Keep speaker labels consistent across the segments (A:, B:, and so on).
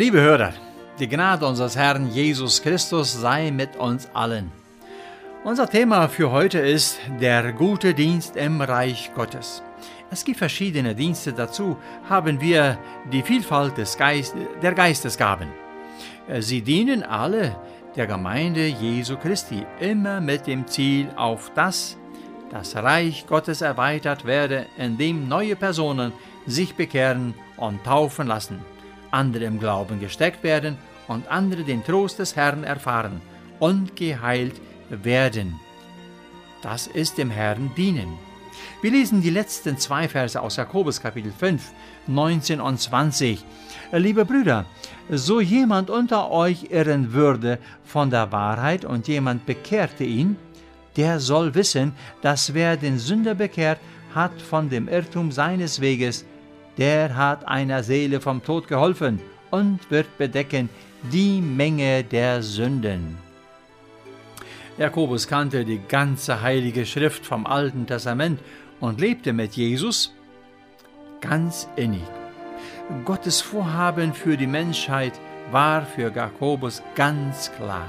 A: Liebe Hörer, die Gnade unseres Herrn Jesus Christus sei mit uns allen. Unser Thema für heute ist der gute Dienst im Reich Gottes. Es gibt verschiedene Dienste, dazu haben wir die Vielfalt des Geist, der Geistesgaben. Sie dienen alle der Gemeinde Jesu Christi, immer mit dem Ziel auf das, das Reich Gottes erweitert werde, indem neue Personen sich bekehren und taufen lassen, andere im Glauben gesteckt werden und andere den Trost des Herrn erfahren und geheilt werden. Das ist dem Herrn dienen. Wir lesen die letzten zwei Verse aus Jakobus Kapitel 5, 19 und 20. Liebe Brüder, so jemand unter euch irren würde von der Wahrheit und jemand bekehrte ihn, der soll wissen, dass wer den Sünder bekehrt, hat von dem Irrtum seines Weges, der hat einer Seele vom Tod geholfen und wird bedecken die Menge der Sünden. Jakobus kannte die ganze heilige Schrift vom Alten Testament und lebte mit Jesus ganz innig. Gottes Vorhaben für die Menschheit war für Jakobus ganz klar.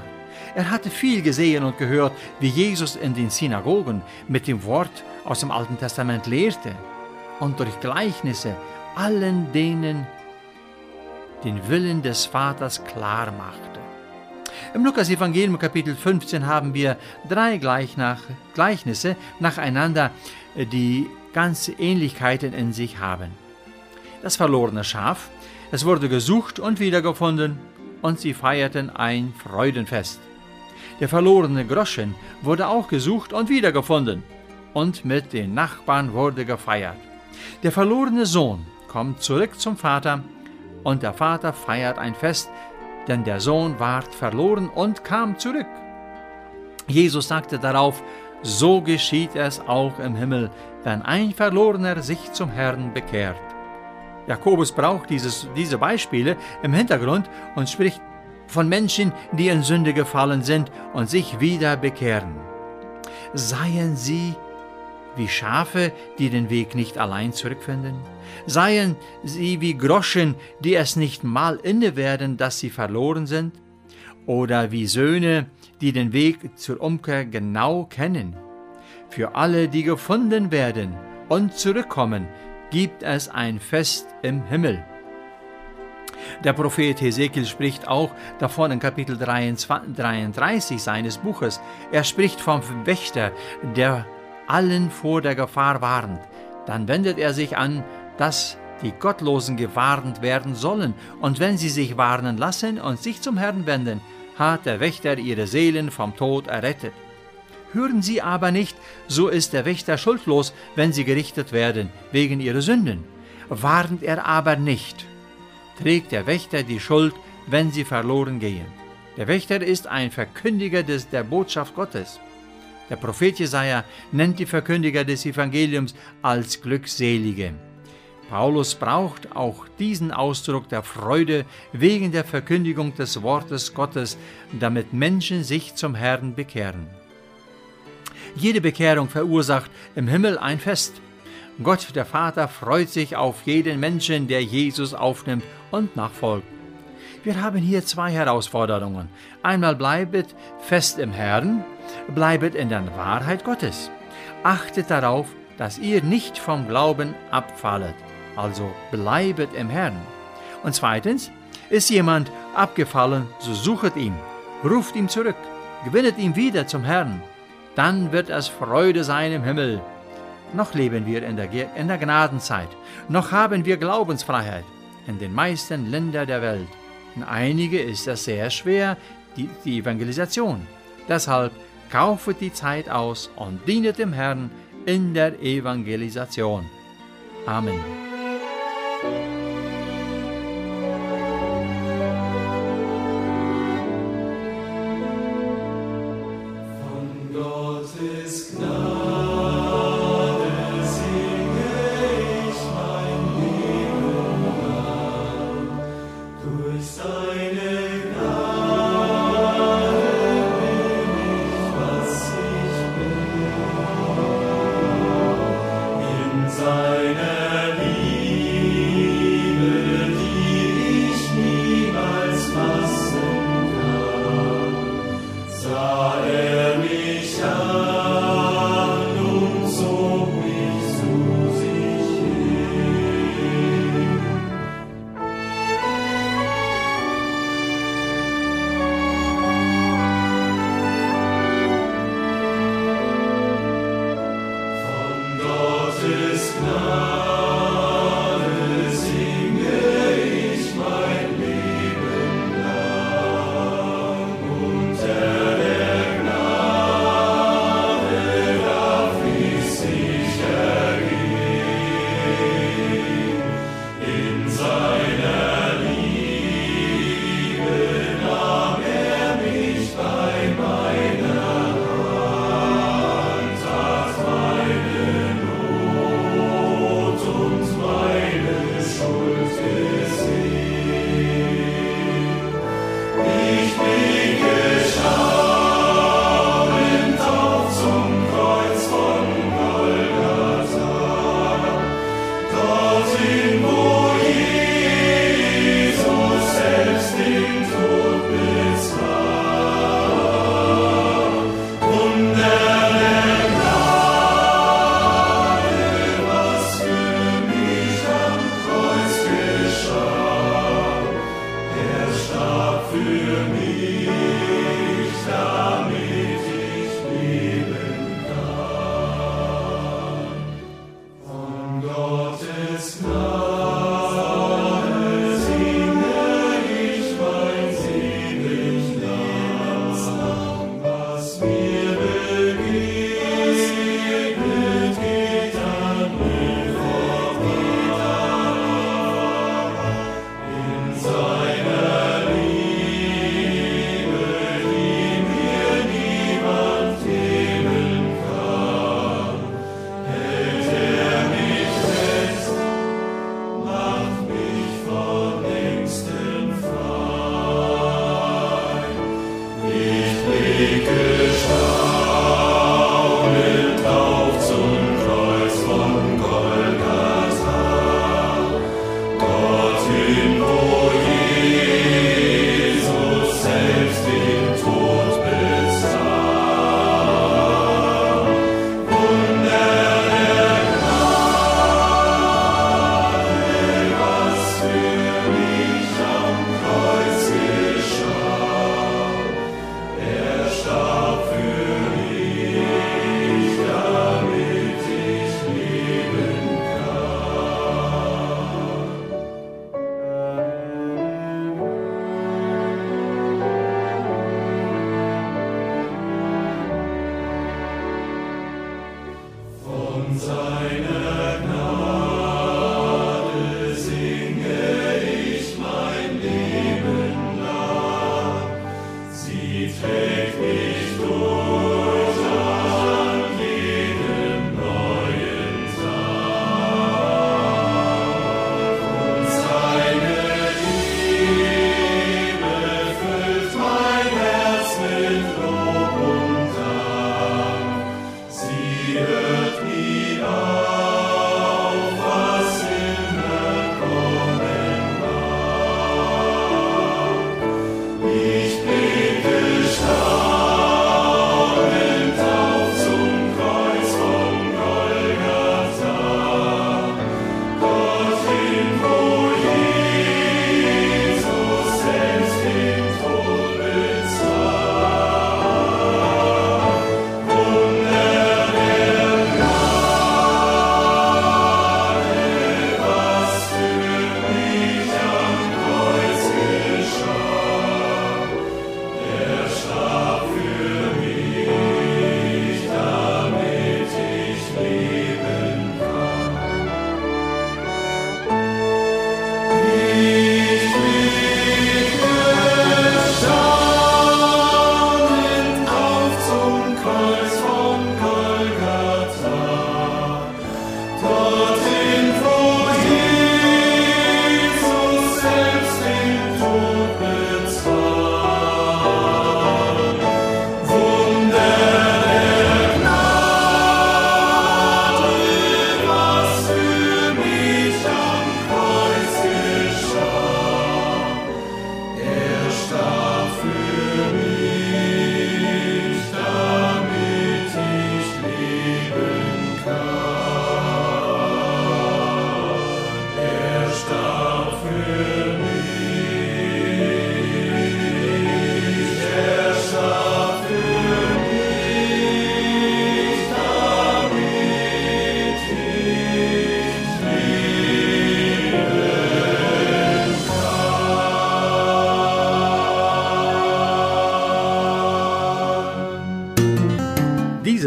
A: Er hatte viel gesehen und gehört, wie Jesus in den Synagogen mit dem Wort aus dem Alten Testament lehrte und durch Gleichnisse allen denen den Willen des Vaters klar machte. Im Lukas-Evangelium Kapitel 15 haben wir drei Gleichnisse nacheinander, die ganze Ähnlichkeiten in sich haben. Das verlorene Schaf, es wurde gesucht und wiedergefunden, und sie feierten ein Freudenfest. Der verlorene Groschen wurde auch gesucht und wiedergefunden, und mit den Nachbarn wurde gefeiert. Der verlorene Sohn kommt zurück zum Vater, und der Vater feiert ein Fest, denn der Sohn ward verloren und kam zurück. Jesus sagte darauf, so geschieht es auch im Himmel, wenn ein Verlorener sich zum Herrn bekehrt. Jakobus braucht dieses, diese Beispiele im Hintergrund und spricht von Menschen, die in Sünde gefallen sind und sich wieder bekehren. Seien sie wie Schafe, die den Weg nicht allein zurückfinden? Seien sie wie Groschen, die es nicht mal inne werden, dass sie verloren sind? Oder wie Söhne, die den Weg zur Umkehr genau kennen? Für alle, die gefunden werden und zurückkommen, gibt es ein Fest im Himmel. Der Prophet Hesekiel spricht auch davon in Kapitel 33 seines Buches. Er spricht vom Wächter, der allen vor der Gefahr warnt. Dann wendet er sich an, dass die Gottlosen gewarnt werden sollen, und wenn sie sich warnen lassen und sich zum Herrn wenden, hat der Wächter ihre Seelen vom Tod errettet. Hören sie aber nicht, so ist der Wächter schuldlos, wenn sie gerichtet werden, wegen ihrer Sünden. Warnt er aber nicht, trägt der Wächter die Schuld, wenn sie verloren gehen. Der Wächter ist ein Verkündiger des, der Botschaft Gottes. Der Prophet Jesaja nennt die Verkündiger des Evangeliums als Glückselige. Paulus braucht auch diesen Ausdruck der Freude wegen der Verkündigung des Wortes Gottes, damit Menschen sich zum Herrn bekehren. Jede Bekehrung verursacht im Himmel ein Fest. Gott der Vater freut sich auf jeden Menschen, der Jesus aufnimmt und nachfolgt. Wir haben hier zwei Herausforderungen. Einmal bleibet fest im Herrn, bleibet in der Wahrheit Gottes. Achtet darauf, dass ihr nicht vom Glauben abfallet, also bleibet im Herrn. Und zweitens, ist jemand abgefallen, so suchet ihn, ruft ihn zurück, gewinnet ihn wieder zum Herrn. Dann wird es Freude sein im Himmel. Noch leben wir in der, in der Gnadenzeit, noch haben wir Glaubensfreiheit in den meisten Ländern der Welt. In einige ist es sehr schwer, die, die Evangelisation. Deshalb kaufet die Zeit aus und dienet dem Herrn in der Evangelisation. Amen.
B: Gottes Gnade.